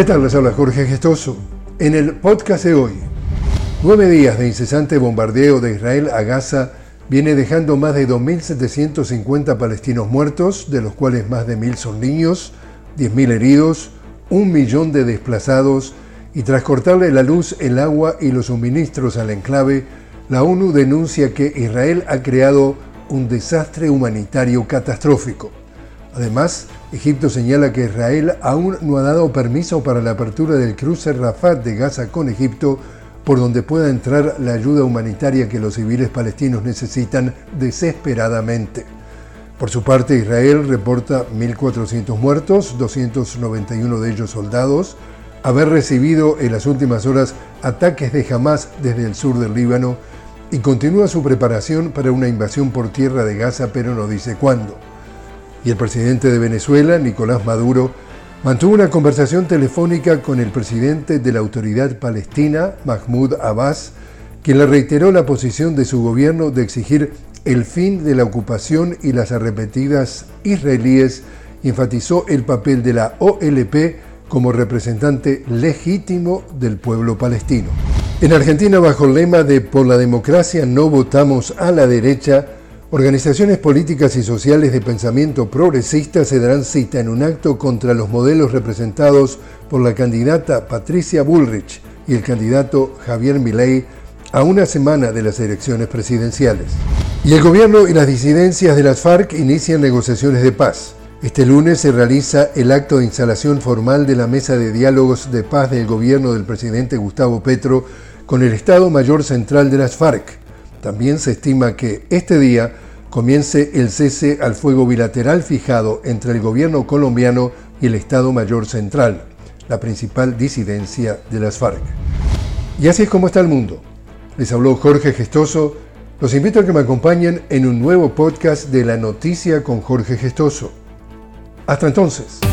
¿Qué tal? Les habla Jorge Gestoso. En el podcast de hoy, nueve días de incesante bombardeo de Israel a Gaza viene dejando más de 2.750 palestinos muertos, de los cuales más de 1.000 son niños, 10.000 heridos, un millón de desplazados y tras cortarle la luz, el agua y los suministros al enclave, la ONU denuncia que Israel ha creado un desastre humanitario catastrófico. Además, Egipto señala que Israel aún no ha dado permiso para la apertura del cruce Rafat de Gaza con Egipto, por donde pueda entrar la ayuda humanitaria que los civiles palestinos necesitan desesperadamente. Por su parte, Israel reporta 1.400 muertos, 291 de ellos soldados, haber recibido en las últimas horas ataques de Hamas desde el sur del Líbano y continúa su preparación para una invasión por tierra de Gaza, pero no dice cuándo y el presidente de Venezuela, Nicolás Maduro, mantuvo una conversación telefónica con el presidente de la autoridad palestina, Mahmoud Abbas, quien le reiteró la posición de su gobierno de exigir el fin de la ocupación y las arrepentidas israelíes y enfatizó el papel de la OLP como representante legítimo del pueblo palestino. En Argentina, bajo el lema de Por la democracia no votamos a la derecha, Organizaciones políticas y sociales de pensamiento progresista se darán cita en un acto contra los modelos representados por la candidata Patricia Bullrich y el candidato Javier Milei a una semana de las elecciones presidenciales. Y el gobierno y las disidencias de las FARC inician negociaciones de paz. Este lunes se realiza el acto de instalación formal de la mesa de diálogos de paz del gobierno del presidente Gustavo Petro con el Estado Mayor Central de las FARC también se estima que este día comience el cese al fuego bilateral fijado entre el gobierno colombiano y el Estado Mayor Central, la principal disidencia de las FARC. Y así es como está el mundo. Les habló Jorge Gestoso. Los invito a que me acompañen en un nuevo podcast de La Noticia con Jorge Gestoso. Hasta entonces.